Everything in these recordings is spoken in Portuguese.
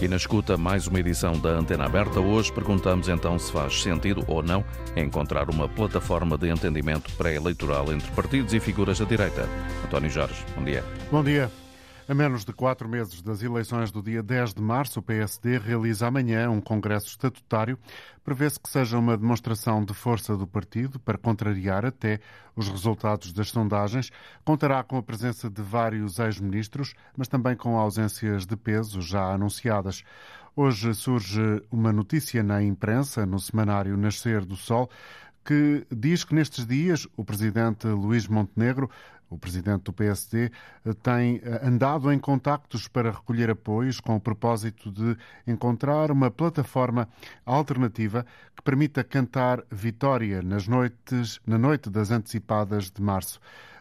E na escuta, mais uma edição da Antena Aberta. Hoje perguntamos então se faz sentido ou não encontrar uma plataforma de entendimento pré-eleitoral entre partidos e figuras da direita. António Jorge, bom dia. Bom dia. A menos de quatro meses das eleições do dia 10 de março, o PSD realiza amanhã um congresso estatutário. Prevê-se que seja uma demonstração de força do partido para contrariar até os resultados das sondagens. Contará com a presença de vários ex-ministros, mas também com ausências de peso já anunciadas. Hoje surge uma notícia na imprensa, no semanário Nascer do Sol, que diz que nestes dias o presidente Luís Montenegro o presidente do PSD tem eh, andado em contactos para recolher apoios com o propósito de encontrar uma plataforma alternativa que permita cantar vitória nas noites, na noite das antecipadas de março.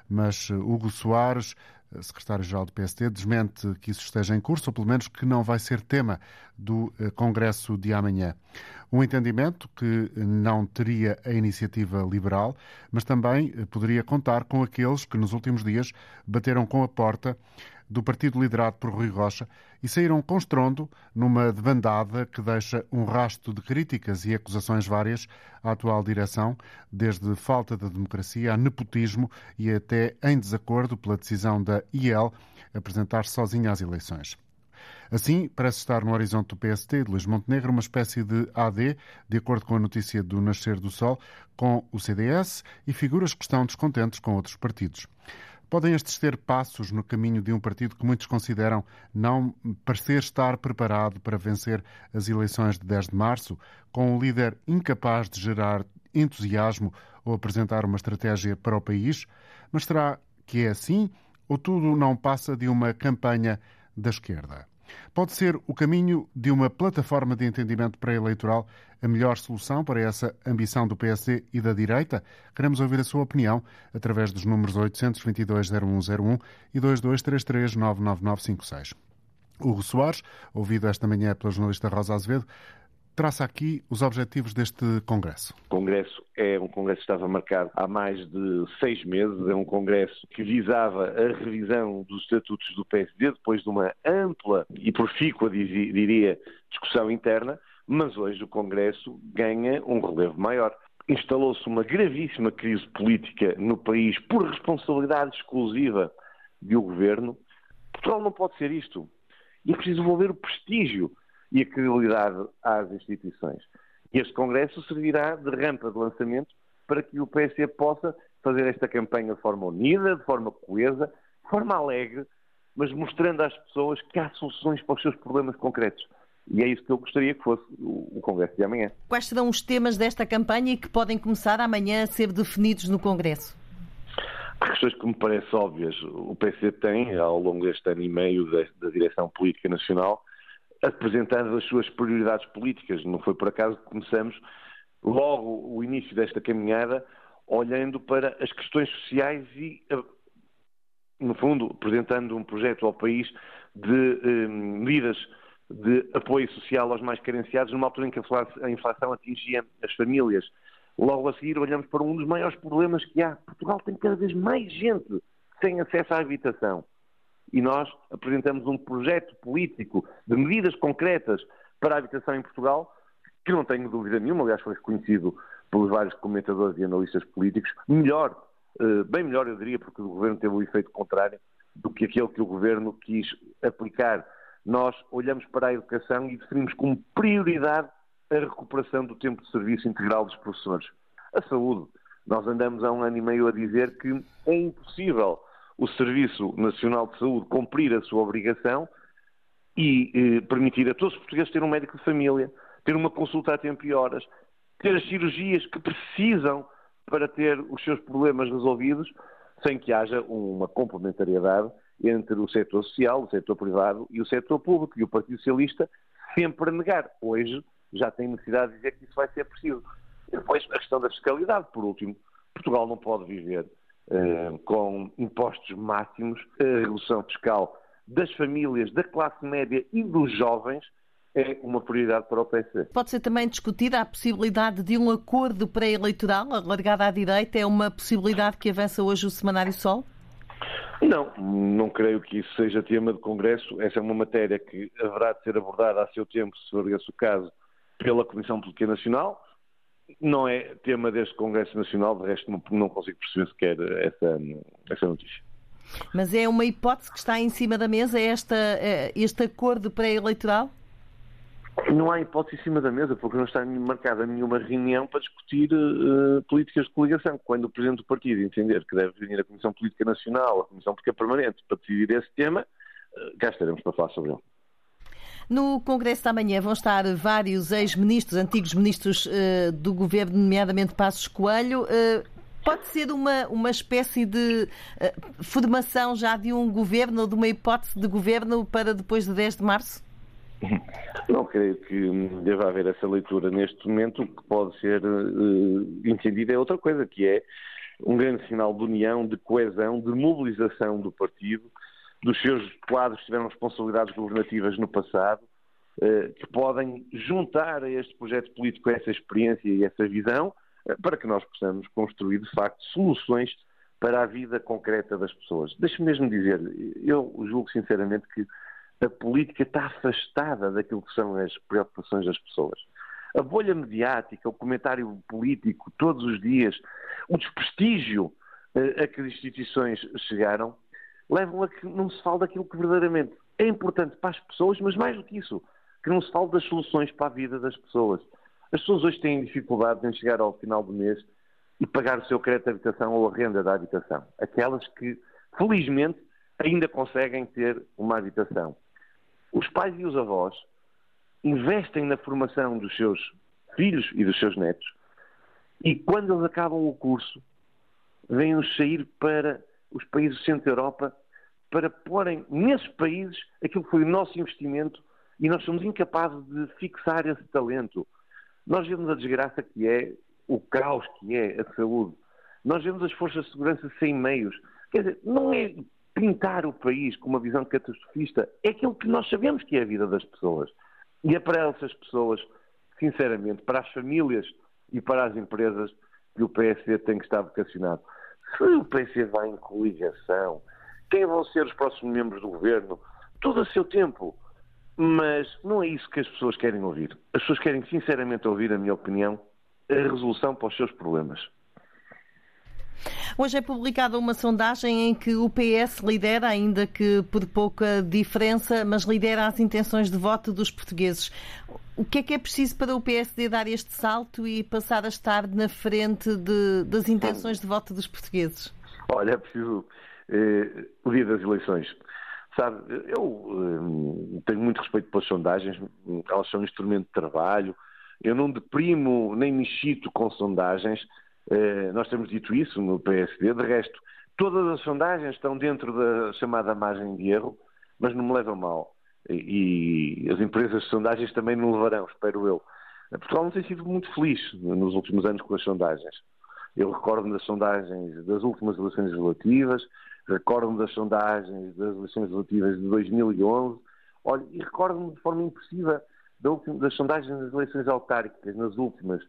Mas eh, Hugo Soares secretário-geral do PSD, desmente que isso esteja em curso, ou pelo menos que não vai ser tema do eh, Congresso de amanhã. Um entendimento que não teria a iniciativa liberal, mas também eh, poderia contar com aqueles que nos últimos dias bateram com a porta do partido liderado por Rui Rocha e saíram com estrondo numa debandada que deixa um rasto de críticas e acusações várias à atual direção, desde falta de democracia a nepotismo e até em desacordo pela decisão da IEL apresentar-se sozinha às eleições. Assim, parece estar no horizonte do PST de Luís Montenegro uma espécie de AD, de acordo com a notícia do Nascer do Sol, com o CDS e figuras que estão descontentes com outros partidos. Podem estes ter passos no caminho de um partido que muitos consideram não parecer estar preparado para vencer as eleições de 10 de março, com um líder incapaz de gerar entusiasmo ou apresentar uma estratégia para o país? Mas será que é assim ou tudo não passa de uma campanha da esquerda? Pode ser o caminho de uma plataforma de entendimento pré-eleitoral a melhor solução para essa ambição do PSD e da direita? Queremos ouvir a sua opinião através dos números 822-0101 e 2233-99956. Hugo Soares, ouvido esta manhã pela jornalista Rosa Azevedo, traça aqui os objetivos deste Congresso. O Congresso é um Congresso que estava marcado há mais de seis meses, é um Congresso que visava a revisão dos estatutos do PSD depois de uma ampla e profícua, diria, discussão interna, mas hoje o Congresso ganha um relevo maior. Instalou-se uma gravíssima crise política no país por responsabilidade exclusiva do governo. Portugal não pode ser isto. E é preciso devolver o prestígio e a credibilidade às instituições. E este Congresso servirá de rampa de lançamento para que o PSD possa fazer esta campanha de forma unida, de forma coesa, de forma alegre, mas mostrando às pessoas que há soluções para os seus problemas concretos. E é isso que eu gostaria que fosse o Congresso de amanhã. Quais serão os temas desta campanha e que podem começar amanhã a ser definidos no Congresso? Há questões que me parecem óbvias. O PC tem, ao longo deste ano e meio da, da direção política nacional, apresentando as suas prioridades políticas. Não foi por acaso que começamos logo o início desta caminhada olhando para as questões sociais e, eh, no fundo, apresentando um projeto ao país de eh, medidas de apoio social aos mais carenciados, numa altura em que a inflação atingia as famílias. Logo a seguir, olhamos para um dos maiores problemas que há. Portugal tem cada vez mais gente sem acesso à habitação e nós apresentamos um projeto político de medidas concretas para a habitação em Portugal, que não tenho dúvida nenhuma, aliás foi reconhecido pelos vários comentadores e analistas políticos, melhor, eh, bem melhor eu diria, porque o governo teve o efeito contrário do que aquele que o governo quis aplicar. Nós olhamos para a educação e definimos como prioridade a recuperação do tempo de serviço integral dos professores. A saúde. Nós andamos há um ano e meio a dizer que é impossível o Serviço Nacional de Saúde cumprir a sua obrigação e eh, permitir a todos os portugueses ter um médico de família, ter uma consulta a tempo e horas, ter as cirurgias que precisam para ter os seus problemas resolvidos, sem que haja uma complementariedade entre o setor social, o setor privado e o setor público. E o Partido Socialista sempre a negar. Hoje já tem necessidade de dizer que isso vai ser preciso. E depois a questão da fiscalidade, por último. Portugal não pode viver com impostos máximos, a redução fiscal das famílias, da classe média e dos jovens é uma prioridade para o PC. Pode ser também discutida a possibilidade de um acordo pré-eleitoral alargado à direita? É uma possibilidade que avança hoje o Semanário Sol? Não, não creio que isso seja tema de Congresso. Essa é uma matéria que haverá de ser abordada a seu tempo, se for esse o caso, pela Comissão Política Nacional. Não é tema deste Congresso Nacional, de resto não, não consigo perceber sequer essa, essa notícia. Mas é uma hipótese que está em cima da mesa, esta, eh, este acordo pré-eleitoral? Não há hipótese em cima da mesa, porque não está marcada nenhuma reunião para discutir uh, políticas de coligação. Quando o Presidente do Partido entender que deve venir a Comissão Política Nacional, a Comissão Política Permanente, para decidir esse tema, uh, cá estaremos para falar sobre ele. No Congresso da manhã vão estar vários ex-ministros, antigos ministros uh, do governo, nomeadamente Passos Coelho. Pode ser uma, uma espécie de formação já de um governo, ou de uma hipótese de governo para depois de 10 de março? Não creio que deva haver essa leitura neste momento. O que pode ser uh, entendido é outra coisa, que é um grande sinal de união, de coesão, de mobilização do partido, dos seus quadros tiveram responsabilidades governativas no passado, uh, que podem juntar a este projeto político essa experiência e essa visão, uh, para que nós possamos construir, de facto, soluções para a vida concreta das pessoas. Deixe-me mesmo dizer, eu julgo sinceramente que a política está afastada daquilo que são as preocupações das pessoas. A bolha mediática, o comentário político, todos os dias, o desprestígio uh, a que as instituições chegaram, levam a que não se fale daquilo que verdadeiramente é importante para as pessoas, mas mais do que isso, que não se fale das soluções para a vida das pessoas. As pessoas hoje têm dificuldade em chegar ao final do mês e pagar o seu crédito de habitação ou a renda da habitação. Aquelas que, felizmente, ainda conseguem ter uma habitação. Os pais e os avós investem na formação dos seus filhos e dos seus netos e quando eles acabam o curso vêm-nos sair para os países do centro da Europa para porem nesses países aquilo que foi o nosso investimento e nós somos incapazes de fixar esse talento. Nós vemos a desgraça que é, o caos que é a saúde. Nós vemos as forças de segurança sem meios. Quer dizer, não é pintar o país com uma visão catastrofista é aquilo que nós sabemos que é a vida das pessoas. E é para essas pessoas, sinceramente, para as famílias e para as empresas que o PSD tem que estar vocacionado. Se o PSD vai em coligação, quem vão ser os próximos membros do governo? Tudo a seu tempo. Mas não é isso que as pessoas querem ouvir. As pessoas querem, sinceramente, ouvir, a minha opinião, a resolução para os seus problemas. Hoje é publicada uma sondagem em que o PS lidera, ainda que por pouca diferença, mas lidera as intenções de voto dos portugueses. O que é que é preciso para o PSD dar este salto e passar a estar na frente de, das intenções de voto dos portugueses? Olha, é preciso eh, o dia das eleições. Sabe, eu eh, tenho muito respeito pelas sondagens, elas são um instrumento de trabalho. Eu não deprimo nem me excito com sondagens, nós temos dito isso no PSD. De resto, todas as sondagens estão dentro da chamada margem de erro, mas não me levam mal. E, as empresas de sondagens também não levarão, espero eu. Portugal não tem sido muito feliz nos últimos anos com as sondagens. Eu recordo-me das sondagens das últimas eleições legislativas, recordo-me das sondagens das eleições legislativas de 2011, olha, e recordo-me de forma impressiva das sondagens das eleições autárquicas, nas últimas,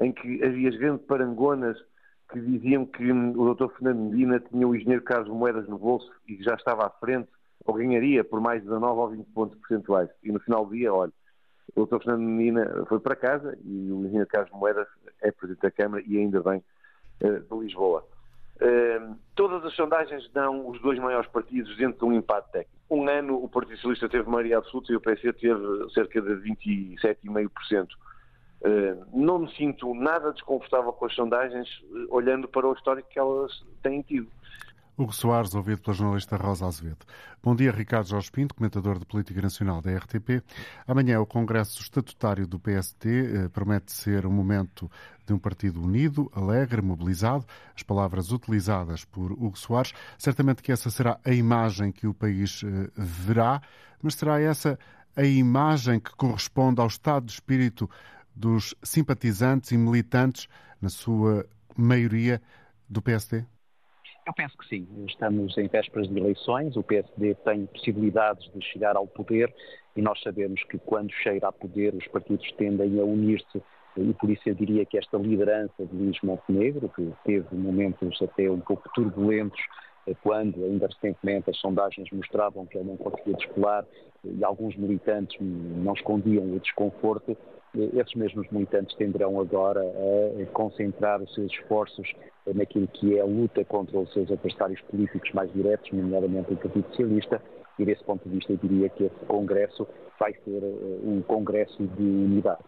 em que havia grandes parangonas que diziam que o Dr. Fernando Medina tinha o engenheiro Carlos Moedas no bolso e que já estava à frente, ou ganharia por mais de 19 ou 20 pontos percentuais. E no final do dia, olha, o Dr. Fernando Medina foi para casa e o engenheiro Carlos Moedas é Presidente da Câmara e ainda bem uh, de Lisboa. Uh, todas as sondagens dão os dois maiores partidos dentro de um empate técnico. Um ano o Partido Socialista teve maioria absoluta e o PC teve cerca de 27,5%. Eh, não me sinto nada desconfortável com as sondagens, eh, olhando para o histórico que elas têm tido. Hugo Soares, ouvido pela jornalista Rosa Azevedo. Bom dia, Ricardo Jorge Pinto, comentador de Política Nacional da RTP. Amanhã o Congresso Estatutário do PSD eh, promete ser um momento de um partido unido, alegre, mobilizado. As palavras utilizadas por Hugo Soares. Certamente que essa será a imagem que o país eh, verá, mas será essa a imagem que corresponde ao estado de espírito dos simpatizantes e militantes, na sua maioria, do PSD? Eu penso que sim. Estamos em vésperas de eleições, o PSD tem possibilidades de chegar ao poder e nós sabemos que quando chega a poder os partidos tendem a unir-se e por isso eu diria que esta liderança de Luís Montenegro, que teve momentos até um pouco turbulentos quando ainda recentemente as sondagens mostravam que ele não conseguia descolar e alguns militantes não escondiam o desconforto, esses mesmos militantes tenderão agora a concentrar os seus esforços naquilo que é a luta contra os seus adversários políticos mais diretos, nomeadamente o Partido Socialista, e desse ponto de vista eu diria que esse Congresso vai ser um Congresso de unidade.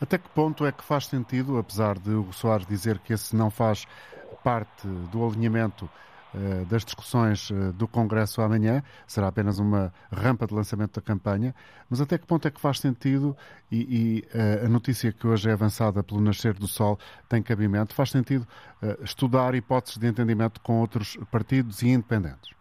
Até que ponto é que faz sentido, apesar de o Soares dizer que esse não faz parte do alinhamento das discussões uh, do Congresso amanhã, será apenas uma rampa de lançamento da campanha, mas até que ponto é que faz sentido e, e uh, a notícia que hoje é avançada pelo Nascer do Sol tem cabimento, faz sentido estudar hipóteses de entendimento com outros partidos e independentes?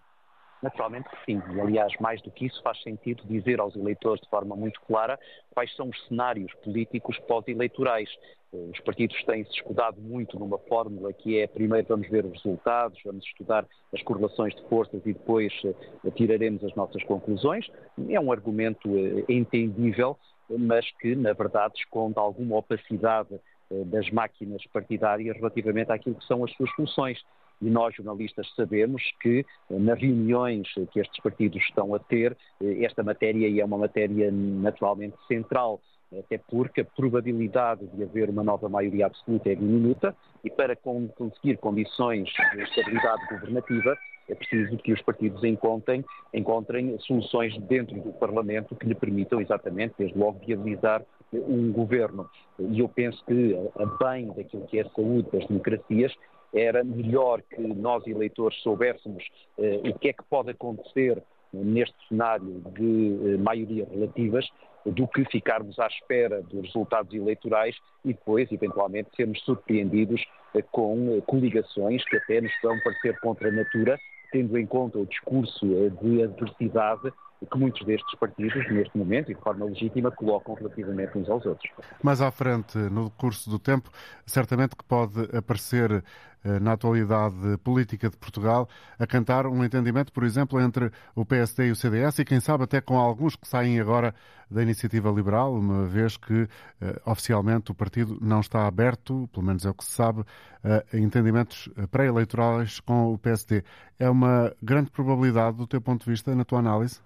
Naturalmente que sim. E, aliás, mais do que isso, faz sentido dizer aos eleitores de forma muito clara quais são os cenários políticos pós-eleitorais. Os partidos têm-se escudado muito numa fórmula que é primeiro vamos ver os resultados, vamos estudar as correlações de forças e depois uh, tiraremos as nossas conclusões. É um argumento uh, entendível, mas que, na verdade, esconde alguma opacidade das máquinas partidárias relativamente àquilo que são as suas funções e nós, jornalistas, sabemos que eh, nas reuniões que estes partidos estão a ter, eh, esta matéria é uma matéria naturalmente central, até porque a probabilidade de haver uma nova maioria absoluta é diminuta e para conseguir condições de estabilidade governativa é preciso que os partidos encontrem, encontrem soluções dentro do Parlamento que lhe permitam exatamente, desde logo, viabilizar um governo. E eu penso que, a bem daquilo que é a saúde das democracias, era melhor que nós, eleitores, soubéssemos eh, o que é que pode acontecer neste cenário de eh, maioria relativas do que ficarmos à espera dos resultados eleitorais e depois, eventualmente, sermos surpreendidos eh, com coligações que até nos vão parecer contra a natura, tendo em conta o discurso de adversidade que muitos destes partidos, neste momento, e de forma legítima, colocam relativamente uns aos outros. Mais à frente, no curso do tempo, certamente que pode aparecer eh, na atualidade política de Portugal a cantar um entendimento, por exemplo, entre o PSD e o CDS e, quem sabe, até com alguns que saem agora da iniciativa liberal, uma vez que eh, oficialmente o partido não está aberto, pelo menos é o que se sabe, a entendimentos pré-eleitorais com o PSD. É uma grande probabilidade, do teu ponto de vista, na tua análise?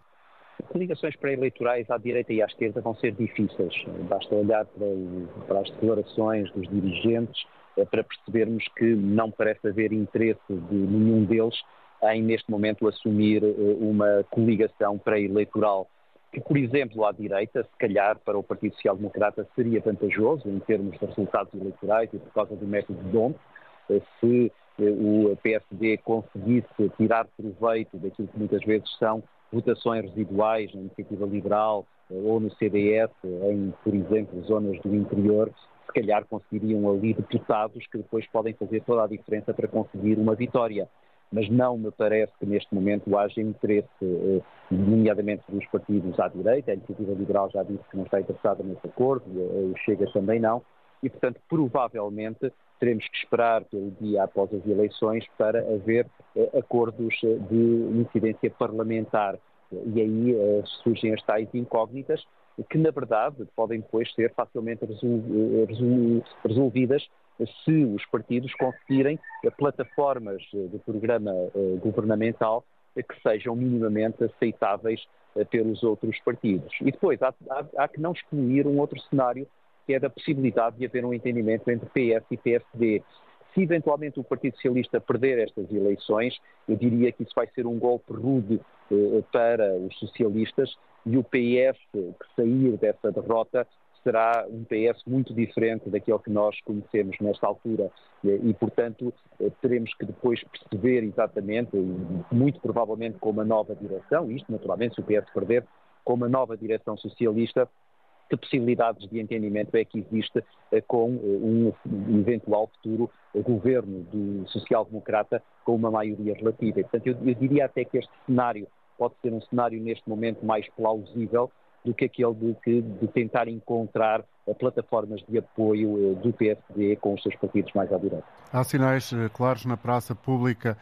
Coligações pré-eleitorais à direita e à esquerda vão ser difíceis. Basta olhar para, para as declarações dos dirigentes eh, para percebermos que não parece haver interesse de nenhum deles em, neste momento, assumir eh, uma coligação pré-eleitoral que, por exemplo, à direita, se calhar para o Partido Social Democrata seria vantajoso em termos de resultados eleitorais e por causa do método de Dom, eh, se o PSD conseguisse tirar proveito daquilo que muitas vezes são votações residuais na iniciativa liberal eh, ou no CDS, em, por exemplo, zonas do interior, se calhar conseguiriam ali deputados que depois podem fazer toda a diferença para conseguir uma vitória. Mas não me parece que neste momento haja interesse, eh, nomeadamente dos partidos à direita, a iniciativa liberal já disse que não está interessada nesse acordo, eh, o Chega também não, e portanto provavelmente teremos que esperar pelo dia após as eleições para haver eh, acordos eh, de incidência parlamentar. E aí eh, surgem as tais incógnitas que, na verdade, podem depois ser facilmente resolvidas se os partidos conseguirem plataformas de programa governamental que sejam minimamente aceitáveis pelos outros partidos. E depois há, há, há que não excluir um outro cenário que é da possibilidade de haver um entendimento entre PS e PSD. Se eventualmente o Partido Socialista perder estas eleições, eu diria que isso vai ser um golpe rude eh, para os socialistas e o PS que sair dessa derrota será um PS muito diferente daquele que nós conhecemos nesta altura e, portanto, eh, teremos que depois perceber exatamente, muito provavelmente com uma nova direção, isto naturalmente se o PS perder, com uma nova direção socialista, que possibilidades de entendimento é que existe eh, com eh, um eventual futuro governo do social-democrata com uma maioria relativa. Portanto, eu, eu diria até que este cenário pode ser um cenário neste momento mais plausível do que aquele de, de, tentar encontrar eh, plataformas de apoio do PSD com os seus partidos mais à direita. Há sinais claros na praça pública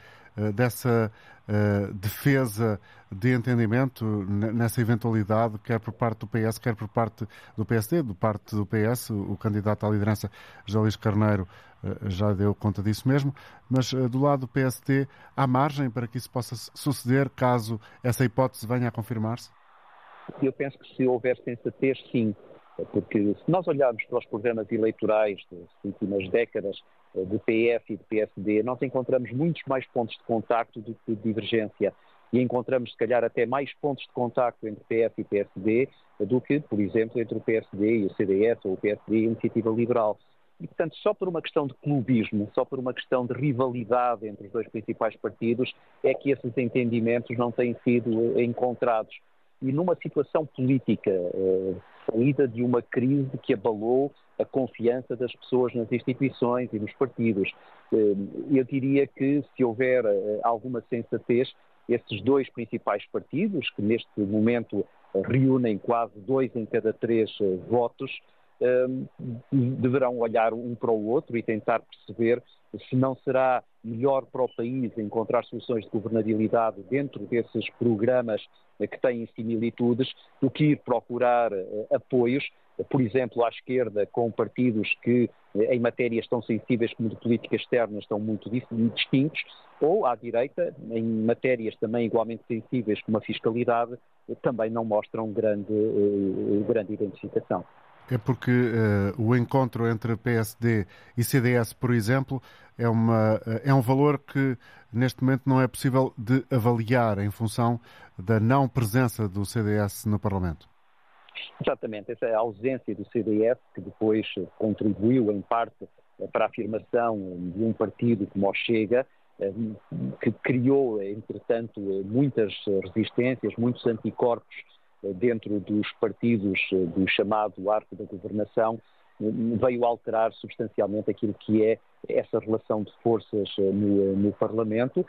dessa uh, defesa de entendimento nessa eventualidade, quer por parte do PS, quer por parte do PSD, do parte do PS, o candidato à liderança, José Luís Carneiro, uh, já deu conta disso mesmo, mas uh, do lado do PSD, há margem para que isso possa suceder caso essa hipótese venha a confirmar-se? Eu penso que se houver sensatez, sim. Porque se nós olharmos para os programas eleitorais das últimas décadas do PS e do PSD, nós encontramos muitos mais pontos de contacto do que de divergência. E encontramos, se calhar, até mais pontos de contacto entre PS e PSD do que, por exemplo, entre o PSD e o CDS ou o PSD e a Iniciativa Liberal. E, portanto, só por uma questão de clubismo, só por uma questão de rivalidade entre os dois principais partidos, é que esses entendimentos não têm sido encontrados. E numa situação política, eh, saída de uma crise que abalou a confiança das pessoas nas instituições e nos partidos. Eh, eu diria que se houver eh, alguma sensatez, esses dois principais partidos, que neste momento eh, reúnem quase dois em cada três votos, deverão olhar um para o outro e tentar perceber se não será melhor para o país encontrar soluções de governabilidade dentro desses programas que têm similitudes do que ir procurar apoios por exemplo, à esquerda, com partidos que eh, em matérias tão sensíveis como de política externa estão muito distintos, ou à direita, em matérias também igualmente sensíveis como a fiscalidade, também não mostram grande, uh, grande identificação. É porque uh, o encontro entre PSD e CDS, por exemplo, é, uma, é um valor que neste momento não é possível de avaliar em função da não presença do CDS no Parlamento. Exatamente, essa é ausência do CDS, que depois contribuiu em parte para a afirmação de um partido como o Chega, eh, que criou, entretanto, muitas resistências, muitos anticorpos eh, dentro dos partidos eh, do chamado arco da governação, veio alterar substancialmente aquilo que é essa relação de forças eh, no, no Parlamento.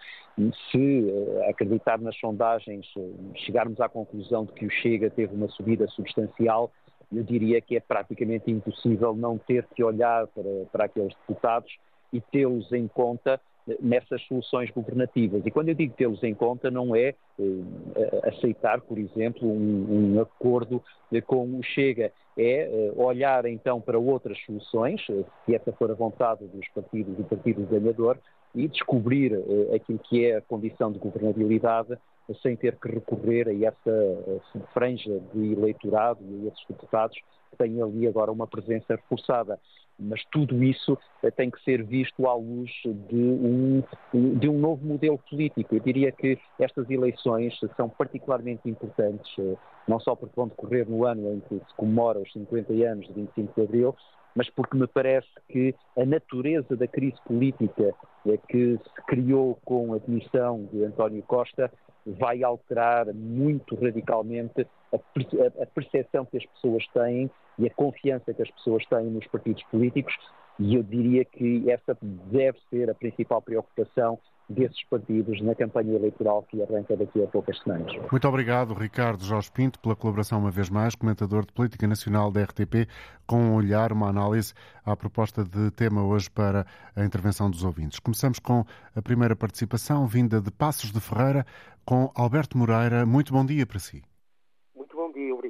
Se eh, acreditar nas sondagens, eh, chegarmos à conclusão de que o Chega teve uma subida substancial, eu diria que é praticamente impossível não ter que olhar para, para aqueles deputados e tê-los em conta nessas soluções governativas. E quando eu digo tê-los em conta, não é eh, aceitar, por exemplo, um, um acordo com o Chega, é eh, olhar então para outras soluções, eh, se essa for a vontade dos partidos do partido ganhador, e descobrir aquilo que é a condição de governabilidade sem ter que recorrer a essa franja de eleitorado e a esses deputados que têm ali agora uma presença reforçada mas tudo isso eh, tem que ser visto à luz de um, de um novo modelo político. Eu diria que estas eleições são particularmente importantes, eh, não só porque vão decorrer no ano em que se comemora os 50 anos de 25 de Abril, mas porque me parece que a natureza da crise política eh, que se criou com a demissão de António Costa vai alterar muito radicalmente a percepção que as pessoas têm e a confiança que as pessoas têm nos partidos políticos, e eu diria que essa deve ser a principal preocupação desses partidos na campanha eleitoral que arranca daqui a poucas semanas. Muito obrigado, Ricardo Jorge Pinto, pela colaboração uma vez mais, comentador de Política Nacional da RTP, com um olhar, uma análise à proposta de tema hoje para a intervenção dos ouvintes. Começamos com a primeira participação, vinda de Passos de Ferreira, com Alberto Moreira. Muito bom dia para si.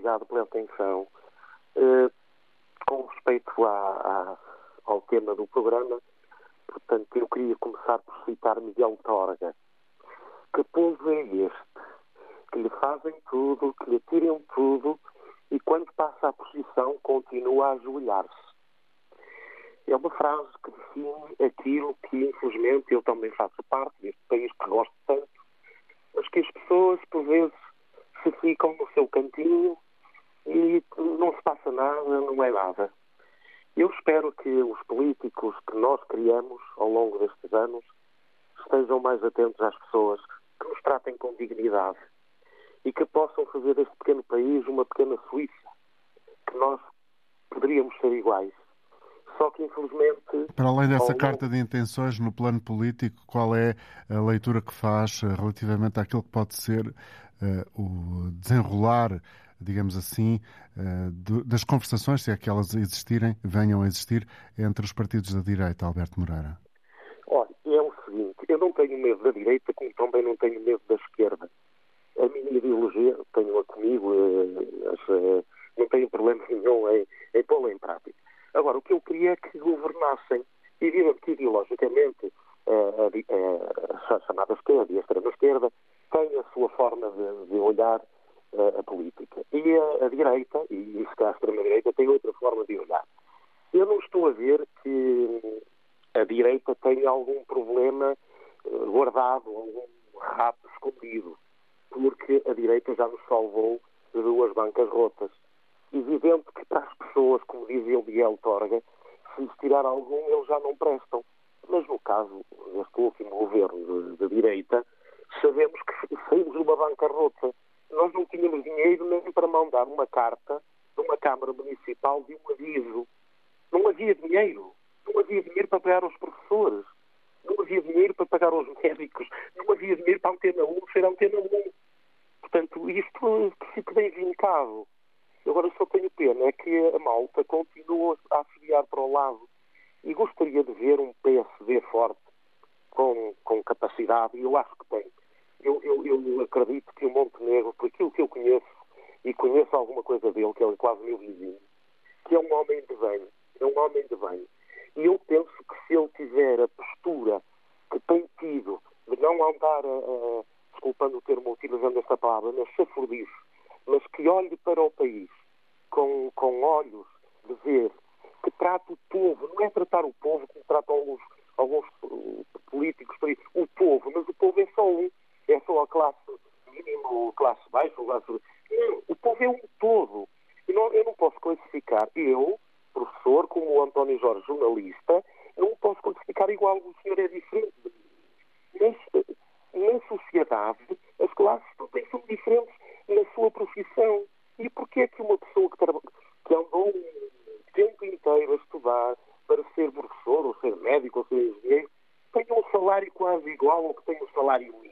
Obrigado pela atenção. Uh, com respeito à, à, ao tema do programa, portanto, eu queria começar por citar Miguel Torga. Que povo é este? Que lhe fazem tudo, que lhe tiram tudo e quando passa a posição continua a ajoelhar-se. É uma frase que define aquilo que, infelizmente, eu também faço parte deste país que gosto tanto, mas que as pessoas, por vezes, se ficam no seu cantinho e não se passa nada, não é nada. Eu espero que os políticos que nós criamos ao longo destes anos estejam mais atentos às pessoas, que nos tratem com dignidade e que possam fazer deste pequeno país uma pequena Suíça, que nós poderíamos ser iguais. Só que, infelizmente. Para além dessa carta de intenções no plano político, qual é a leitura que faz eh, relativamente àquilo que pode ser uh, o desenrolar digamos assim, eh, das conversações, se é que elas existirem, venham a existir, entre os partidos da direita, Alberto Moreira? Olha, é o seguinte: eu não tenho medo da direita, como também não tenho medo da esquerda. A minha ideologia, tenho-a comigo, uh, não tenho problema nenhum em, em pô-la em prática. Agora, o que eu queria é que governassem, e ideologicamente a, a, a chamada esquerda e a extrema-esquerda têm a sua forma de, de olhar a política. E a, a direita, e isso que a extrema-direita, tem outra forma de olhar. Eu não estou a ver que a direita tenha algum problema uh, guardado, algum rato escondido, porque a direita já nos salvou de duas bancas rotas. Evidente que para as pessoas, como dizia o Miguel Torga, se lhes tirar algum, eles já não prestam. Mas no caso deste último governo de, de direita, sabemos que saímos de uma bancarrota nós não tínhamos dinheiro nem para mandar uma carta de uma Câmara Municipal de um aviso. Não havia dinheiro. Não havia dinheiro para pagar os professores. Não havia dinheiro para pagar os médicos. Não havia dinheiro para a Antena 1 ser a Antena 1. Portanto, isto fica bem vincado. Agora só tenho pena é que a malta continua a assobiar para o lado. E gostaria de ver um PSD forte, com, com capacidade, e eu acho que tem eu, eu, eu acredito que o Montenegro, por aquilo que eu conheço, e conheço alguma coisa dele, que é quase meu vizinho, que é um homem de bem, é um homem de bem. E eu penso que se ele tiver a postura que tem tido de não andar, desculpando o termo utilizando esta palavra, mas chafurdice, mas que olhe para o país com, com olhos de ver, que trata o povo, não é tratar o povo como tratam alguns, alguns políticos, o povo, mas o povo é só um é só a classe mínima ou classe baixa. Ou classe... Não, o povo é um todo. Eu não, eu não posso classificar, eu, professor, como o António Jorge, jornalista, não posso classificar igual, o senhor é diferente na sociedade, as classes também são diferentes na sua profissão. E porquê é que uma pessoa que, que andou um tempo inteiro a estudar para ser professor, ou ser médico, ou ser engenheiro, tem um salário quase igual ao que tem o um salário mínimo?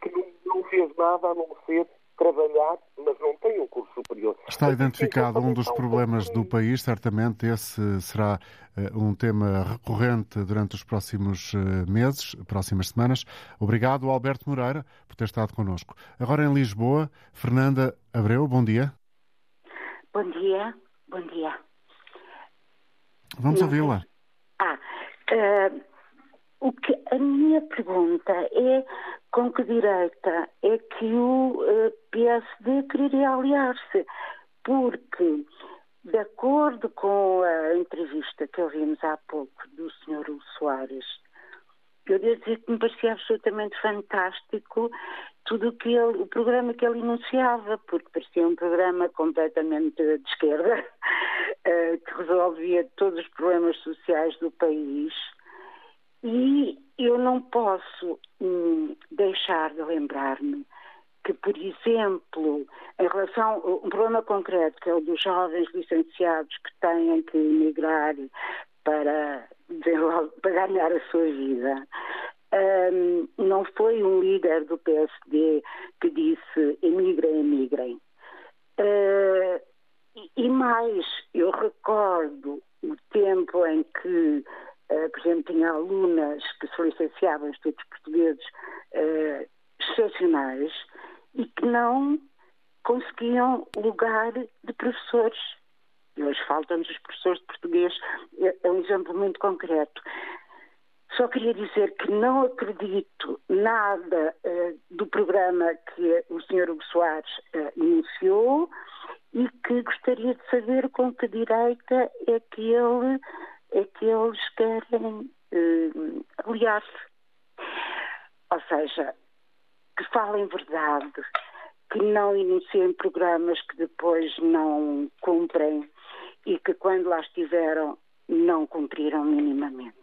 Que não, não fez nada a não ser trabalhar, mas não tem um curso superior. Está identificado um dos problemas do país, certamente esse será uh, um tema recorrente durante os próximos uh, meses, próximas semanas. Obrigado, Alberto Moreira, por ter estado connosco. Agora em Lisboa, Fernanda Abreu, bom dia. Bom dia, bom dia. Vamos ouvi-la. Ah, uh, o que a minha pergunta é com que direita é que o eh, PSD quereria aliar-se? Porque, de acordo com a entrevista que ouvimos há pouco do Sr. Soares, eu devo dizer que me parecia absolutamente fantástico tudo que ele, o programa que ele enunciava, porque parecia um programa completamente de esquerda, eh, que resolvia todos os problemas sociais do país e eu não posso hum, deixar de lembrar-me que, por exemplo, em relação a um problema concreto, que é o dos jovens licenciados que têm que emigrar para, para ganhar a sua vida, um, não foi um líder do PSD que disse emigrem, emigrem. Uh, e mais, eu recordo o tempo em que Uh, por exemplo, tinha alunas que se licenciavam em estudos portugueses uh, excepcionais e que não conseguiam lugar de professores. E hoje faltam-nos os professores de português. É, é um exemplo muito concreto. Só queria dizer que não acredito nada uh, do programa que o Sr. Hugo Soares uh, iniciou e que gostaria de saber com que direita é que ele é que eles querem uh, aliar-se. Ou seja, que falem verdade, que não iniciem programas que depois não cumprem e que quando lá estiveram não cumpriram minimamente.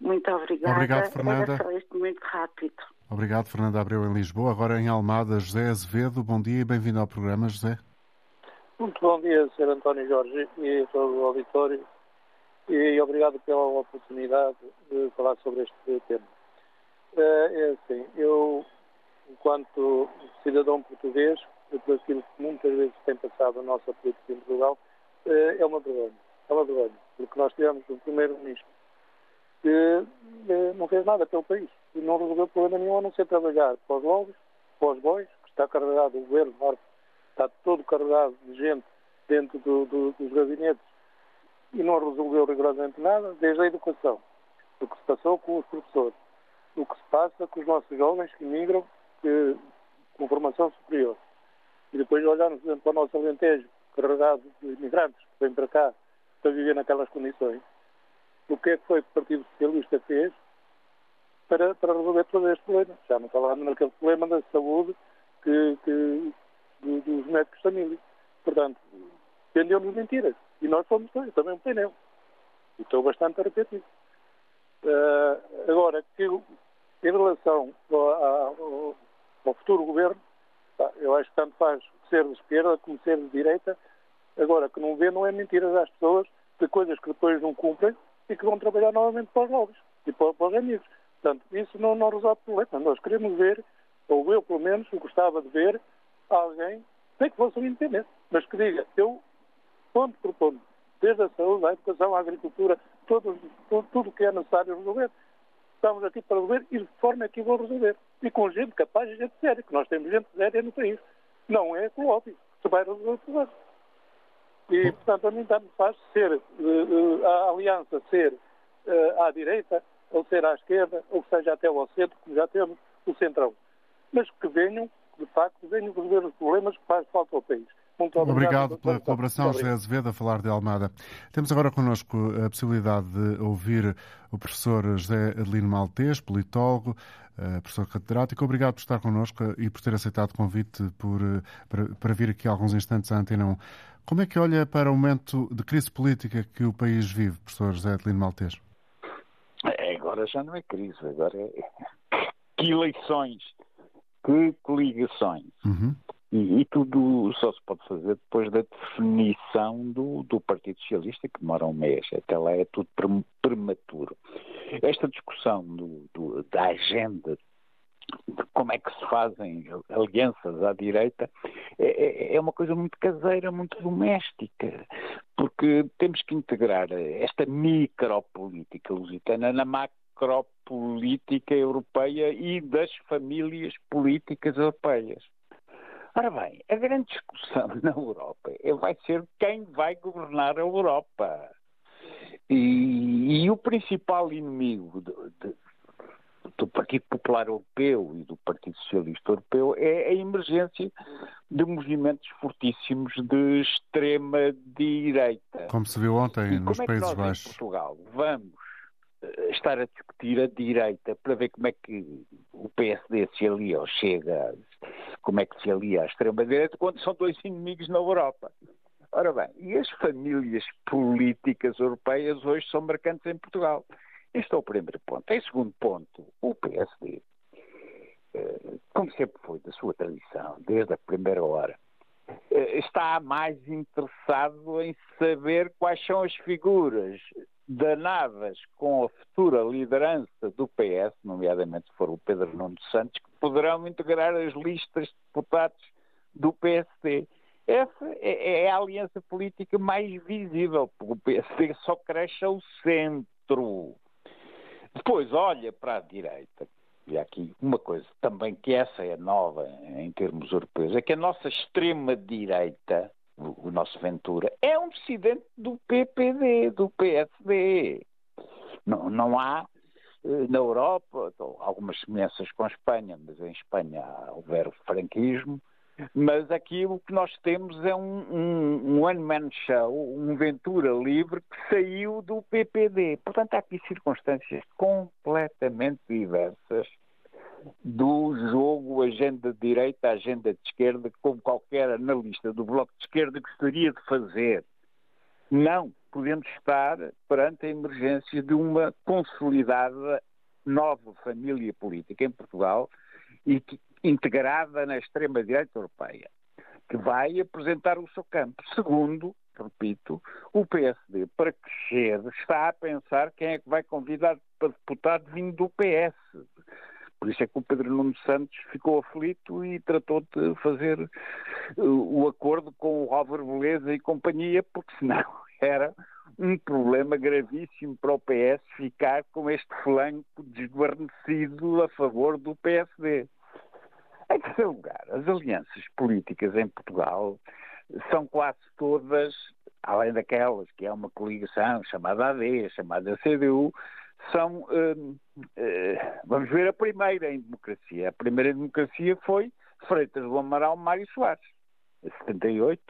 Muito obrigada. Obrigado, Fernanda. Era só isto muito rápido. Obrigado, Fernanda Abreu, em Lisboa. Agora em Almada, José Azevedo. Bom dia e bem-vindo ao programa, José. Muito bom dia, Sr. António Jorge e todo o auditório e obrigado pela oportunidade de falar sobre este tema. Eh, é assim, eu, enquanto cidadão português, por aquilo que muitas vezes tem passado a nossa política em Portugal, eh, é uma vergonha. É uma vergonha, porque nós tivemos um primeiro-ministro que eh, não fez nada pelo país e não resolveu problema nenhum a não ser trabalhar para os lobbies, para os bois, que está carregado, o governo está todo carregado de gente dentro do, do, dos gabinetes e não resolveu rigorosamente nada, desde a educação, o que se passou com os professores, o que se passa com os nossos jovens que migram que, com formação superior. E depois olharmos para o nosso Alentejo, carregado de imigrantes que vêm para cá para viver naquelas condições, o que é que foi que o Partido Socialista fez para, para resolver todo este problema? Já não falando naquele problema da saúde que, que, dos médicos de família. Portanto, vendeu-nos mentiras. E nós fomos também um painel. E estou bastante arrependido. Uh, agora, que, em relação ao, ao, ao futuro governo, eu acho que tanto faz ser de esquerda como ser de direita. Agora, que não vê não é mentiras às pessoas de coisas que depois não cumprem e que vão trabalhar novamente para os lobbies e para, para os amigos. Portanto, isso não, não resolve o problema. Nós queremos ver, ou eu pelo menos gostava de ver, alguém, nem que fosse um independente, mas que diga, eu ponto por ponto, desde a saúde, a educação, a agricultura, tudo, tudo, tudo que é necessário resolver. Estamos aqui para resolver e de forma é que vou resolver. E com gente capaz e gente séria, que nós temos gente séria no país. Não é com que vai resolver o problema. E, portanto, a mim tanto faz ser uh, a aliança ser uh, à direita, ou ser à esquerda, ou seja até ao centro, como já temos o centrão. Mas que venham, de facto, venham resolver os problemas que faz falta ao país. Muito obrigado, obrigado pela colaboração, José Azevedo, a falar de Almada. Temos agora connosco a possibilidade de ouvir o professor José Adelino Maltês, politólogo, eh, professor catedrático. Obrigado por estar connosco e por ter aceitado o convite por, eh, para, para vir aqui alguns instantes à Antena 1. Como é que olha para o momento de crise política que o país vive, professor José Adelino Maltês? É, agora já não é crise, agora é que eleições, que coligações. Uhum. E, e, tudo só se pode fazer depois da definição do, do Partido Socialista, que demora um mês. Até lá é tudo prematuro. Esta discussão do, do, da agenda de como é que se fazem alianças à direita é, é, é uma coisa muito caseira, muito doméstica, porque temos que integrar esta micropolítica lusitana na macropolítica europeia e das famílias políticas europeias. Ora bem, a grande discussão na Europa é, vai ser quem vai governar a Europa. E, e o principal inimigo de, de, do Partido Popular Europeu e do Partido Socialista Europeu é a emergência de movimentos fortíssimos de extrema direita. Como se viu ontem nos é Países nós, Baixos. Em Portugal, vamos eh, estar a discutir a direita para ver como é que o PSD se alia ou chega, como é que se alia à extrema-direita, quando são dois inimigos na Europa. Ora bem, e as famílias políticas europeias hoje são marcantes em Portugal. Este é o primeiro ponto. Em segundo ponto, o PSD, eh, como sempre foi da sua tradição, desde a primeira hora, eh, está mais interessado em saber quais são as figuras danadas com a futura liderança do PS, nomeadamente se for o Pedro Nuno Santos, que poderão integrar as listas de deputados do PSD. Essa é, é a aliança política mais visível, porque o PSD só cresce ao centro. Depois olha para a direita, e aqui uma coisa também que essa é nova em termos europeus, é que a nossa extrema-direita o, nosso Ventura, é um dissidente do PPD, do PSD. Não, não há eh, na Europa algumas semelhanças com a Espanha, mas em Espanha houver franquismo. Mas aqui o que nós temos é um, um, um one-man show, um Ventura livre que saiu do PPD. Portanto, há aqui circunstâncias completamente diversas do jogo agenda de direita, agenda de esquerda, como qualquer analista do Bloco de Esquerda gostaria de fazer. Não, podemos estar perante a emergência de uma consolidada nova família política em Portugal e que, integrada na extrema-direita europeia, que vai apresentar o seu campo. Segundo, repito, o PSD, para crescer, está a pensar quem é que vai convidar para deputado vindo do PS. Por isso é que o Pedro Nuno Santos ficou aflito e tratou de fazer uh, o acordo com o Álvaro Beleza e companhia, porque senão era um problema gravíssimo para o PS ficar com este flanco desguarnecido a favor do PSD. Em terceiro lugar, as alianças políticas em Portugal são quase todas, além daquelas que é uma coligação chamada AD, chamada CDU, são, uh, uh, vamos ver a primeira em democracia. A primeira em democracia foi Freitas do Amaral Mário Soares, em 78,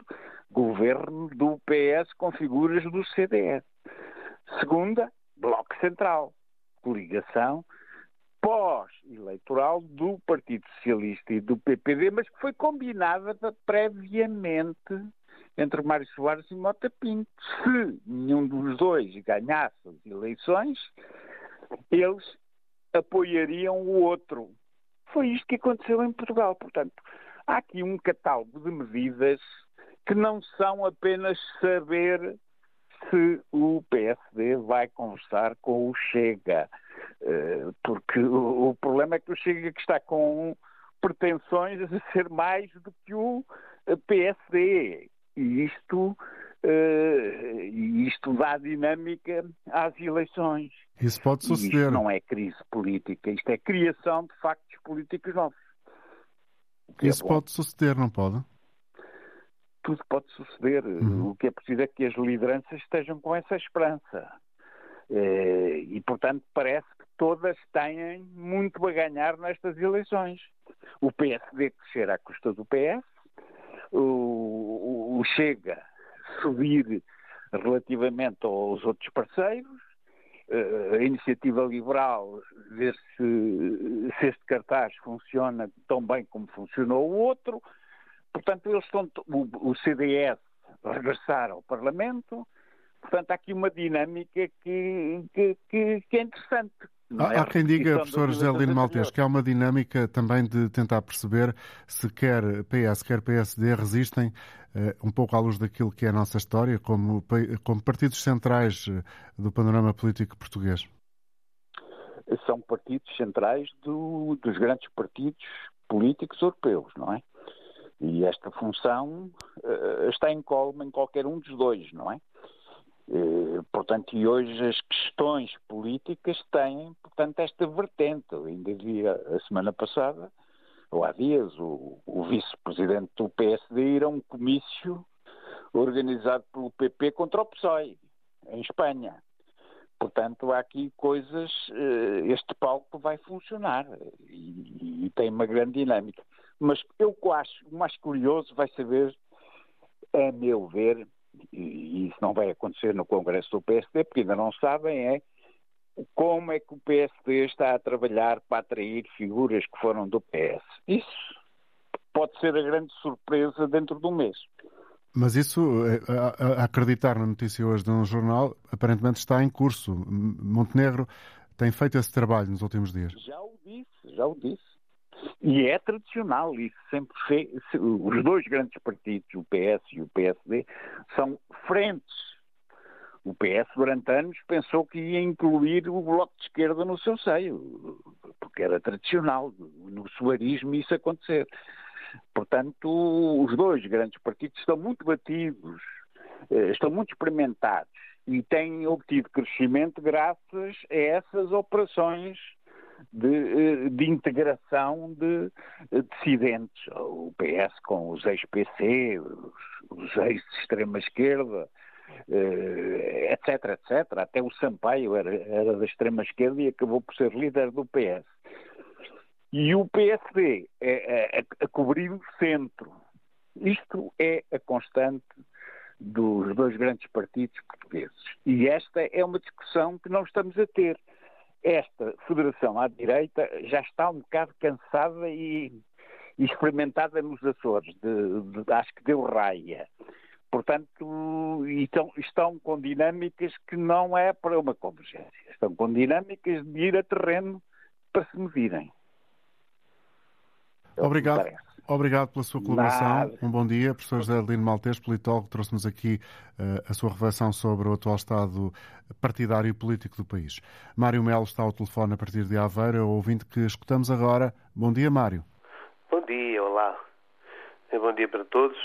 governo do PS com figuras do CDS. Segunda, Bloco Central, coligação pós-eleitoral do Partido Socialista e do PPD, mas que foi combinada previamente entre Mário Soares e Mota Pinto. Se nenhum dos dois ganhasse as eleições, eles apoiariam o outro. Foi isto que aconteceu em Portugal. Portanto, há aqui um catálogo de medidas que não são apenas saber se o PSD vai conversar com o Chega. Eh, porque o problema é que o Chega que está com pretensões a ser mais do que o PSD. E isto, uh, isto dá dinâmica às eleições. Isso pode suceder. Isto não é crise política, isto é criação de factos políticos novos. É Isso é pode suceder, não pode? Tudo pode suceder. Uhum. O que é preciso é que as lideranças estejam com essa esperança. Eh, e, portanto, parece que todas têm muito a ganhar nestas eleições. O PSD crescer à custa do PS, o, o Chega subir relativamente aos outros parceiros, eh, a iniciativa liberal ver se, se este cartaz funciona tão bem como funcionou o outro. Portanto, eles estão, o, o CDS regressar ao Parlamento. Portanto, há aqui uma dinâmica que, que, que, que é interessante. Há, é há quem diga, professor José Lino Maltês, que há uma dinâmica também de tentar perceber se quer PS, quer PSD resistem uh, um pouco à luz daquilo que é a nossa história, como, como partidos centrais uh, do panorama político português. São partidos centrais do, dos grandes partidos políticos europeus, não é? E esta função uh, está em colma em qualquer um dos dois, não é? Eh, portanto, e hoje as questões políticas têm, portanto, esta vertente. Eu ainda vi a semana passada, ou há dias, o, o vice-presidente do PSD ir a um comício organizado pelo PP contra o PSOE, em Espanha. Portanto, há aqui coisas, eh, este palco vai funcionar e, e tem uma grande dinâmica. Mas eu acho, o mais curioso vai saber, a meu ver, e isso não vai acontecer no Congresso do PSD, porque ainda não sabem, é como é que o PSD está a trabalhar para atrair figuras que foram do PS. Isso pode ser a grande surpresa dentro de um mês. Mas isso, eh, a, acreditar na notícia hoje de um jornal, aparentemente está em curso. Montenegro tem feito esse trabalho nos últimos dias. Já o disse, já o disse. E é tradicional, e sempre fez, os dois grandes partidos, o PS e o PSD, são frentes. O PS, durante anos, pensou que ia incluir o Bloco de Esquerda no seu seio, porque era tradicional, no suarismo, isso acontecer. Portanto, os dois grandes partidos estão muito batidos, eh, estão muito experimentados e têm obtido crescimento graças a essas operações de, eh, de integração de dissidentes. O PS com os ex-PC, os, os ex-extrema-esquerda, eh, etc, etc. Até o Sampaio era, era da extrema-esquerda e acabou por ser líder do PS. E o PSD é, é, a cobrir o centro. Isto é a constante dos dois grandes partidos portugueses. E esta é uma discussão que não estamos a ter esta federação à direita já está um bocado cansada e, e experimentada nos Açores, de, de, acho que deu raia. Portanto, estão, estão com dinâmicas que não é para uma convergência. Estão com dinâmicas de ir a terreno para se medirem. Obrigado. Obrigado pela sua colaboração. Nada. Um bom dia. Professor José Lino Maltês, politólogo, trouxe-nos aqui uh, a sua reflexão sobre o atual estado partidário e político do país. Mário Melo está ao telefone a partir de Aveiro, o ouvinte que escutamos agora. Bom dia, Mário. Bom dia, olá. Bom dia para todos.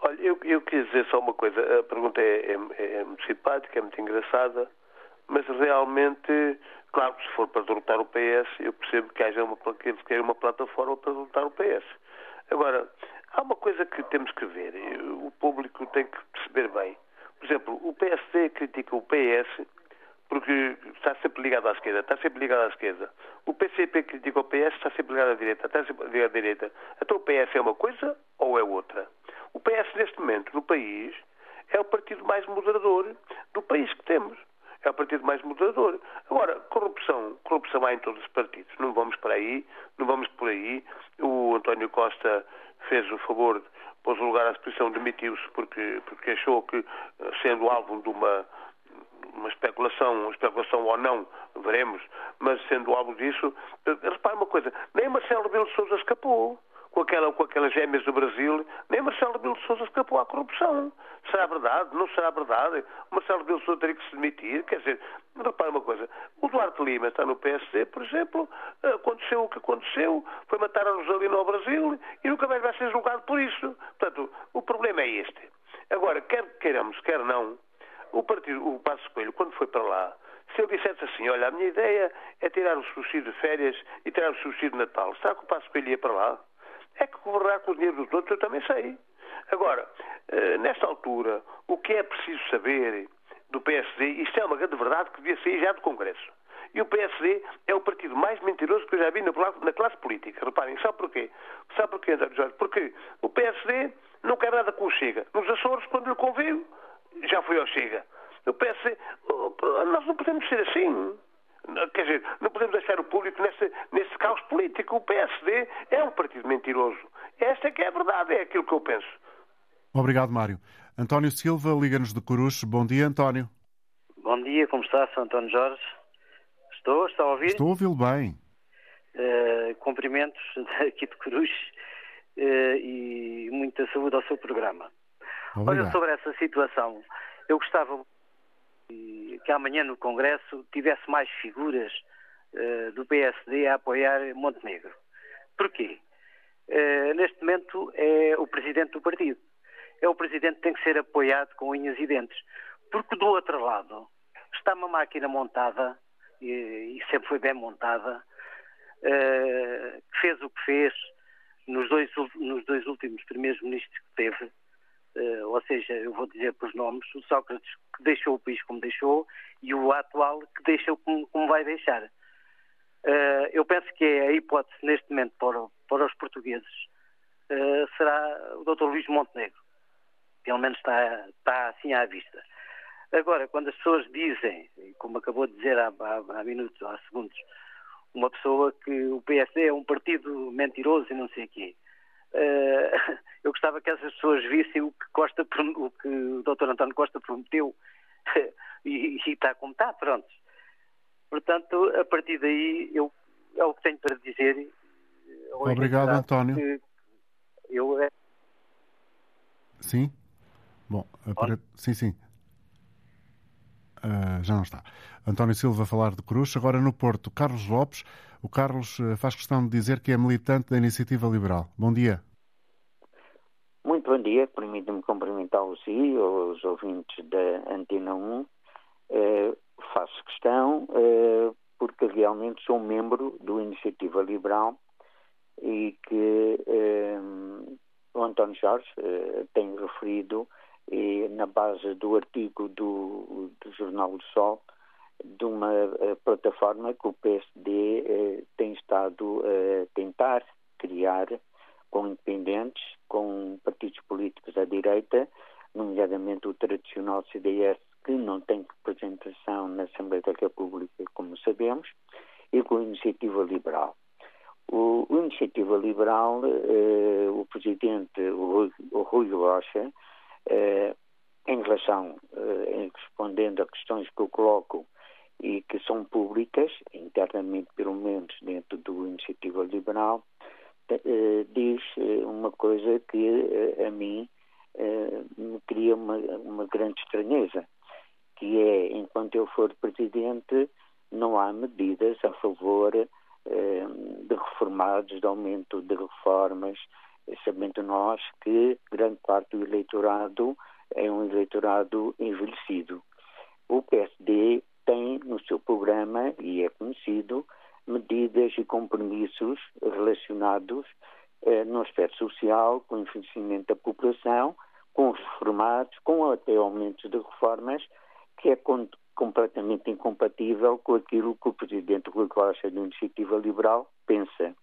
Olha, eu, eu queria dizer só uma coisa. A pergunta é, é, é muito simpática, é muito engraçada, mas realmente, claro, se for para derrotar o PS, eu percebo que haja uma, que eles querem uma plataforma para derrotar o PS. Agora, há uma coisa que temos que ver, o público tem que perceber bem. Por exemplo, o PSD critica o PS porque está sempre ligado à esquerda, está sempre ligado à esquerda. O PCP critica o PS, está sempre ligado à direita, está sempre ligado à direita. Então o PS é uma coisa ou é outra? O PS, neste momento, no país, é o partido mais moderador do país que temos. É o partido mais moderador. Agora, corrupção, corrupção há em todos os partidos. Não vamos por aí, não vamos por aí. O António Costa fez o favor, pôs o lugar à exposição, demitiu-se porque, porque achou que, sendo alvo de uma uma especulação, especulação ou não, veremos, mas sendo algo disso, eh, repare uma coisa, nem Marcelo Rebelo de Sousa escapou com, aquela, com aquelas gêmeas do Brasil, nem Marcelo Rebelo de Sousa escapou à corrupção. Será verdade? Não será verdade? Marcelo Rebelo de Sousa teria que se demitir? Quer dizer, repare uma coisa, o Duarte Lima está no PSD, por exemplo, aconteceu o que aconteceu, foi matar a Rosalina ao Brasil e nunca mais vai ser julgado por isso. Portanto, o problema é este. Agora, quer queiramos, quer não, o partido, o Passo Coelho, quando foi para lá, se ele dissesse assim, olha, a minha ideia é tirar o subsídio de férias e tirar o subsídio de Natal, será que o Passo Coelho ia para lá? É que governar com o dinheiro dos outros eu também sei. Agora, eh, nesta altura, o que é preciso saber do PSD, isto é uma grande verdade que devia sair já do Congresso. E o PSD é o partido mais mentiroso que eu já vi na, classe política. Reparem, sabe porquê? Sabe porquê, António Jorge? Porque o PSD não quer nada com o Chega. Nos Açores, quando lhe conviu, já foi ao Chega. O PSD, nós não podemos ser assim. Quer dizer, não podemos deixar o público nesse, nesse caos político. O PSD é um partido mentiroso. Esta é que é a verdade, é aquilo que eu penso. Obrigado, Mário. António Silva, Liga-nos de Coruche. Bom dia, António. Bom dia, como está, Sr. António Jorge? Estou, está a ouvir? Estou a ouvi-lo bem. Uh, cumprimentos aqui de Coruche uh, e muita saúde ao seu programa. Obrigado. Olha, sobre essa situação, eu gostava que amanhã no Congresso tivesse mais figuras uh, do PSD a apoiar Montenegro. Porquê? Uh, neste momento é o presidente do partido. É o presidente que tem que ser apoiado com unhas e dentes. Porque do outro lado está uma máquina montada, e, e sempre foi bem montada, uh, que fez o que fez nos dois, nos dois últimos primeiros ministros que teve, Uh, ou seja, eu vou dizer por nomes, o Sócrates que deixou o país como deixou e o atual que deixou como, como vai deixar. Uh, eu penso que é a hipótese neste momento para, os portugueses uh, será o Dr. Luís Montenegro. Pelo menos está, está assim à vista. Agora, quando as pessoas dizem, como acabou de dizer há, há, há minutos, há segundos, uma pessoa que o PSD é um partido mentiroso e não sei o quê. Uh, eu gostava que essas pessoas vissem o que, Costa, o, que o Dr. António Costa prometeu e, e, está como está, pronto. Portanto, a partir daí, eu, é o que tenho para dizer. Obrigado, António. Eu... É- sim? Bom, apare... sim, sim. Uh, já não está. António Silva a falar de Cruz. Agora no Porto, Carlos Lopes. O Carlos eh, faz questão de dizer que é militante da Iniciativa Liberal. Bom dia. Muito bom dia. Permita-me cumprimentá-lo e os ouvintes da Antena 1. Eh, faço questão eh, porque realmente sou membro do Iniciativa Liberal e que o António Jorge tem referido na base do artigo do, do Jornal do Sol de uma uh, plataforma que o PSD eh, tem estado a tentar criar com independentes, com partidos políticos à direita, nomeadamente o tradicional CDS, que não tem representação na Assembleia da República, como sabemos, e com a Iniciativa Liberal. O, o Iniciativa Liberal, uh, o presidente, o Rui, o Rui Rocha, em relação, em respondendo a questões que eu coloco e que são públicas, internamente pelo menos dentro do Iniciativa Liberal, eh, diz eh, uma coisa que eh, a mim me cria uma, uma grande estranheza, que é, enquanto eu for presidente, não há medidas a favor de reformados, de aumento de reformas sabendo nós que grande parte do eleitorado é um eleitorado envelhecido. O PSD tem no seu programa, e é conhecido, medidas e compromissos relacionados eh, no aspecto social, com o envelhecimento da população, com os reformados, com até aumentos de reformas, que é com, completamente incompatível com aquilo que o Presidente Rui Costa da Iniciativa Liberal pensa.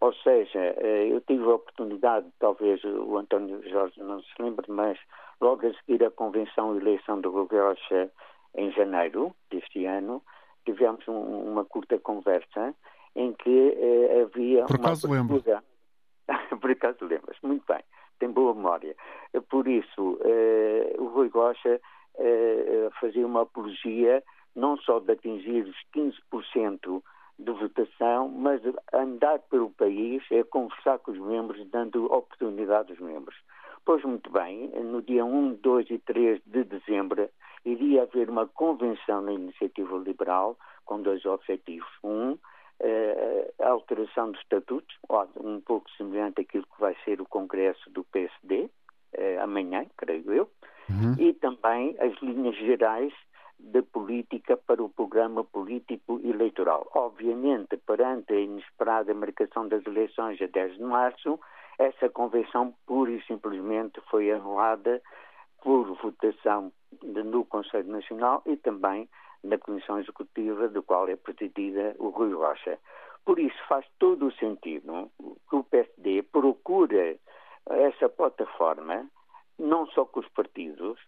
Ou seja, eh, eu tive a oportunidade, talvez o António Jorge não se lembre, mas logo a seguir a convenção e eleição do Rui Costa em janeiro deste ano, tivemos um, uma curta conversa em que eh, havia Por acaso uma. Por acaso lembras, muito bem, tem boa memória. Por isso, eh, o Rui Gosta eh, fazia uma apologia não só de atingir os 15% de votação, mas de andar pelo país, é conversar com os membros, dando oportunidade aos membros. Pois muito bem, no dia 1, 2 e 3 de dezembro iria haver uma convenção na Iniciativa Liberal com dois objetivos. Um, eh, a alteração dos estatutos, um pouco semelhante àquilo que vai ser o Congresso do PSD, eh, amanhã, creio eu, uhum. e também as linhas gerais de política para o programa político eleitoral. Obviamente, perante a inesperada marcação das eleições a 10 de março, essa convenção pura e simplesmente foi anulada por votação no Conselho Nacional e também na Comissão Executiva, do qual é presidida o Rui Rocha. Por isso faz todo o sentido que o PSD procure essa plataforma, não só com os partidos,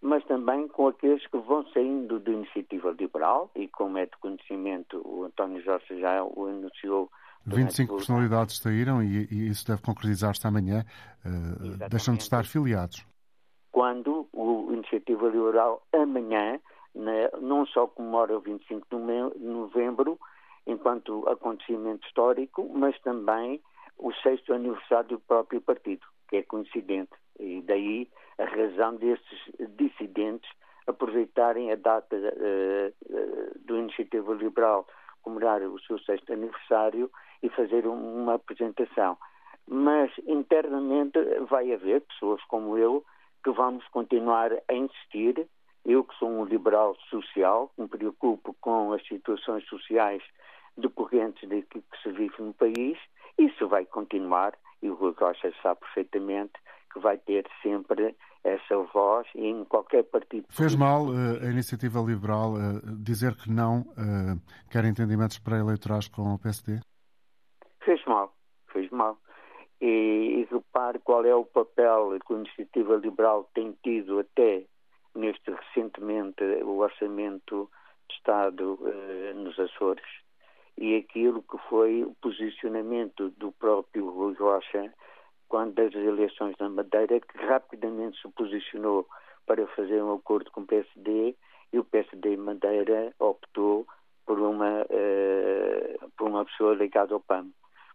mas também com aqueles que vão saindo da iniciativa liberal, e como é de conhecimento, o António Jorge já o anunciou. 25 personalidades saíram e, e, isso deve concretizar-se amanhã. Uh, deixam de estar filiados. Quando o Iniciativa Liberal amanhã né, não só comemora o 25 de novembro, enquanto acontecimento histórico, mas também o sexto aniversário do próprio partido, que é coincidente. E daí a razão desses dissidentes aproveitarem a data uh, do Iniciativa Liberal comemorar o seu sexto aniversário e fazer uma apresentação. Mas internamente vai haver pessoas como eu que vamos continuar a insistir eu, que sou um liberal social, me preocupo com as situações sociais decorrentes daquilo que se vive no país, isso vai continuar e o Rui Costa sabe perfeitamente que vai ter sempre essa voz em qualquer partido. Fez mal uh, a iniciativa liberal uh, dizer que não uh, quer entendimentos pré-eleitorais com o PSD? Fez mal, fez mal. E, e repare qual é o papel que a iniciativa liberal tem tido até neste recentemente o orçamento de Estado eh, nos Açores e aquilo que foi o posicionamento do próprio Rui Rocha quando das eleições na Madeira, que rapidamente se posicionou para fazer um acordo com o PSD e o PSD Madeira optou por uma, uh, por uma pessoa ligada ao PAM.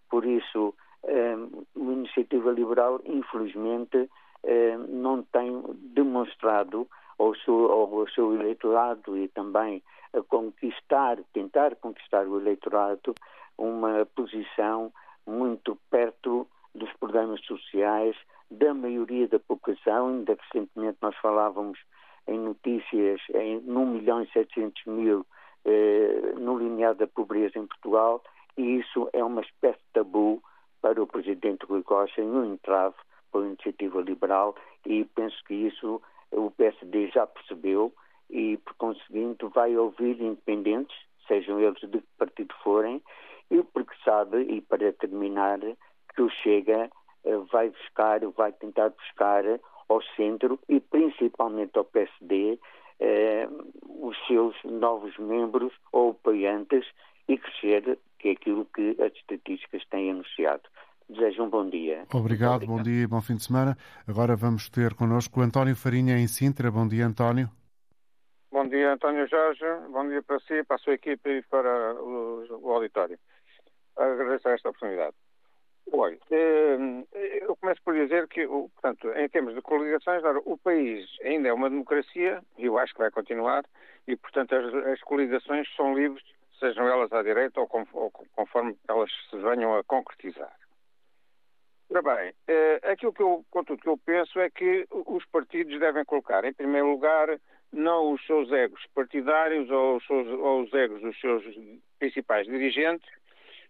Por isso, um, a Iniciativa Liberal, infelizmente, um, não tem demonstrado ao seu, ao seu eleitorado e também a conquistar, tentar conquistar o eleitorado uma posição muito perto dos problemas sociais da maioria da população. Ainda recentemente nós falávamos em notícias em 1 milhão e 700 mil eh, no linear da pobreza em Portugal e isso é uma espécie de tabu para o Presidente Rui Costa um entrave pela iniciativa liberal e penso que isso o PSD já percebeu e, por conseguinte, vai ouvir independentes, sejam eles de que partido forem, e porque sabe, e para terminar, que o Chega eh, vai buscar, vai tentar buscar ao centro e principalmente ao PSD eh, os seus novos membros ou apoiantes e crescer, que é aquilo que as estatísticas têm anunciado. Desejo um bom dia. Obrigado, bom dia e bom fim de semana. Agora vamos ter connosco o António Farinha em Sintra. Bom dia, António. Bom dia, António Jorge. Bom dia para si, para a sua equipe e para o, o auditório. Agradeço esta oportunidade. Olha, eh, eu começo por dizer que, portanto, em termos de coligações, o país ainda é uma democracia, e eu acho que vai continuar, e, portanto, as, as coligações são livres, sejam elas à direita ou conforme elas se venham a concretizar. Ora bem, uh, aquilo que eu, contudo, que eu penso é que os partidos devem colocar, em primeiro lugar, não os seus egos partidários ou os, seus, ou os egos dos seus principais dirigentes,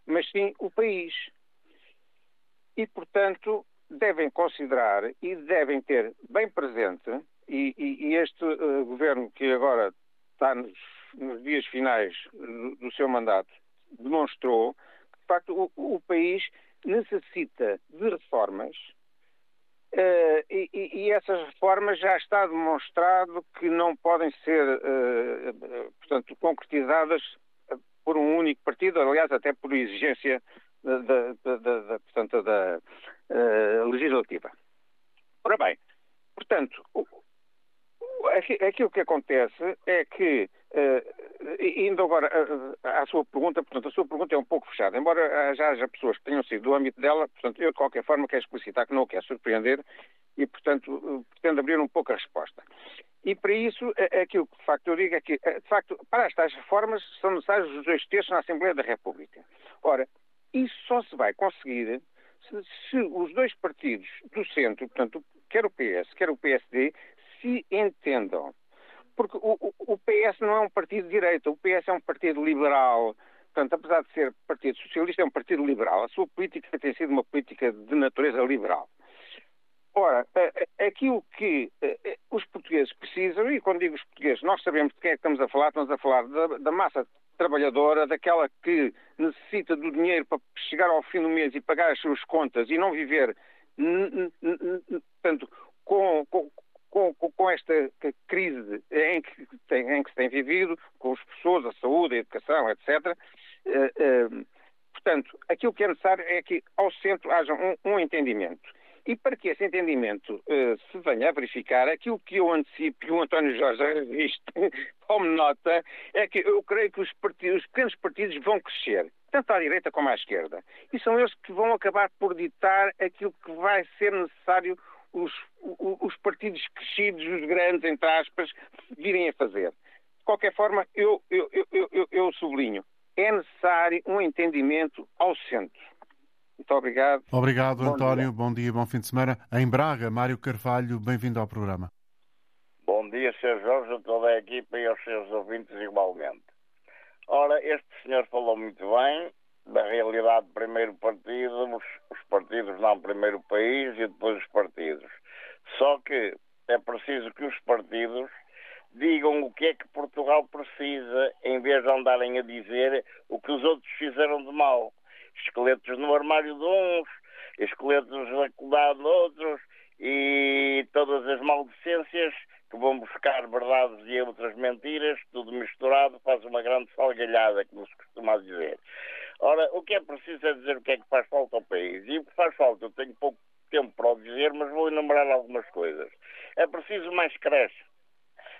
mas sim o país. E, portanto, devem considerar e devem ter bem presente, e, e, e este uh, governo que agora está nos, dias finais do, seu mandato demonstrou que, de facto, o, o país necessita de reformas uh, e, e, essas reformas já está demonstrado que não podem ser, uh, portanto, concretizadas por um único partido, aliás, até por exigência da, da, da, portanto, da uh, legislativa. Ora bem, portanto, aquilo que acontece é que, uh, indo agora uh, à sua pergunta, portanto, a sua pergunta é um pouco fechada, embora já haja pessoas que tenham sido do âmbito dela, portanto, eu de qualquer forma quero explicitar que não o quero surpreender e, portanto, pretendo abrir um pouco a resposta. E para isso, aquilo que de facto eu digo é que, de facto, para estas reformas são necessários os dois terços na Assembleia da República. Ora, isso só se vai conseguir se, se os dois partidos do centro, portanto, quer o PS, quer o PSD, se entendam. Porque o, o, PS não é um partido de direita, o PS é um partido liberal. Portanto, apesar de ser partido socialista, é um partido liberal. A sua política tem sido uma política de natureza liberal. Ora, aquilo que os portugueses precisam, e quando digo os portugueses, nós sabemos de quem é que estamos a falar, estamos a falar da, da massa trabalhadora, daquela que necessita do dinheiro para chegar ao fim do mês e pagar as suas contas e não viver, portanto, com, com com, com, esta crise em que, tem, em que, se tem vivido, com as pessoas, a saúde, a educação, etc. Eh, eh, portanto, aquilo que é necessário é que ao centro haja um, um entendimento. E para que esse entendimento uh, se venha a verificar, aquilo que eu antecipo e o António Jorge já visto como nota, é que eu creio que os, partidos, os pequenos partidos vão crescer, tanto à direita como à esquerda. E são eles que vão acabar por ditar aquilo que vai ser necessário os, os partidos crescidos, os grandes, entre aspas, virem a fazer. De qualquer forma, eu, eu, eu, eu sublinho, é necessário um entendimento ao centro. Muito obrigado. Obrigado, bom António. Dia. Bom dia, bom fim de semana. Em Braga, Mário Carvalho, bem-vindo ao programa. Bom dia, Sr. Jorge, a toda a equipa e aos seus ouvintes igualmente. Ora, este senhor falou muito bem da realidade primeiro partido, os, os partidos não primeiro país e depois os partidos. Só que é preciso que os partidos digam o que é que Portugal precisa, em vez de andarem a dizer o que os outros fizeram de mal. Esqueletos no armário de uns, esqueletos na de outros e todas as maldecências que vão buscar verdades e outras mentiras, tudo misturado, faz uma grande salgalhada, como se costuma dizer. Ora, o que é preciso é dizer o que é que faz falta ao país. E o que faz falta, eu tenho pouco tempo para o dizer, mas vou enumerar algumas coisas. É preciso mais creche.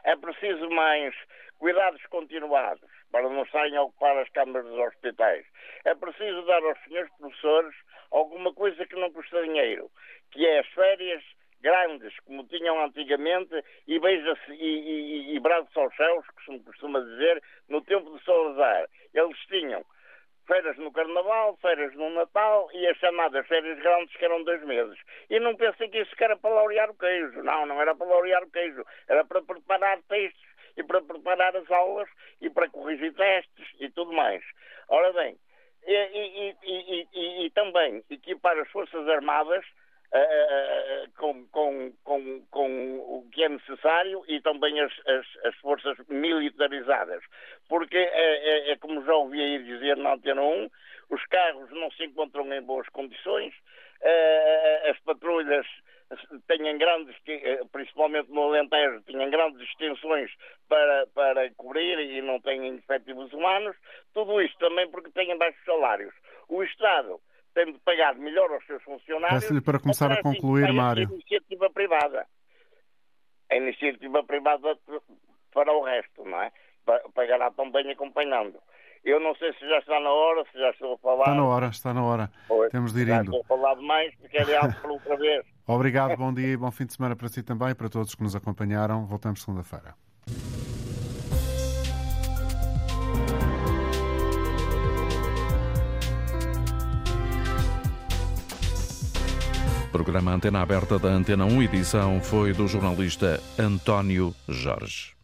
É preciso mais cuidados continuados para não saírem a ocupar as câmaras dos hospitais. É preciso dar aos senhores professores alguma coisa que não custa dinheiro, que é as férias grandes, como tinham antigamente, e beija-se e, e, e braços aos céus, que se costuma dizer, no tempo de Salazar. Eles tinham férias no Carnaval, férias no Natal e as chamadas férias grandes que eram dois meses. E não pensem que isso era para laurear o queijo. Não, não era para laurear o queijo. Era para preparar textos e para preparar as aulas e para corrigir testes e tudo mais. Ora bem, e, e, e, e também equipar as Forças Armadas Uh, com, com, com, com, o que é necessário e também as, as, as forças militarizadas. Porque é, é, é, como já ouvi aí dizer na Antena 1, os carros não se encontram em boas condições, uh, as patrulhas têm grandes, principalmente no Alentejo, têm grandes extensões para, para cobrir e não têm efetivos humanos, tudo isto também porque têm baixos salários. O Estado tem de pagar melhor aos seus funcionários. Peço-lhe para começar a concluir, Mário. A iniciativa privada. A iniciativa privada para o resto, não é? Pagará também acompanhando. Eu não sei se já está na hora, se já estou a falar. Está na hora, está na hora. Pois, Temos de ir indo. estou a falar demais, porque é algo por outra vez. Obrigado, bom dia e bom fim de semana para si também e para todos que nos acompanharam. Voltamos segunda-feira. Programa Antena Aberta da Antena 1, edição foi do jornalista António Jorge.